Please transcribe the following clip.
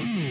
Mm.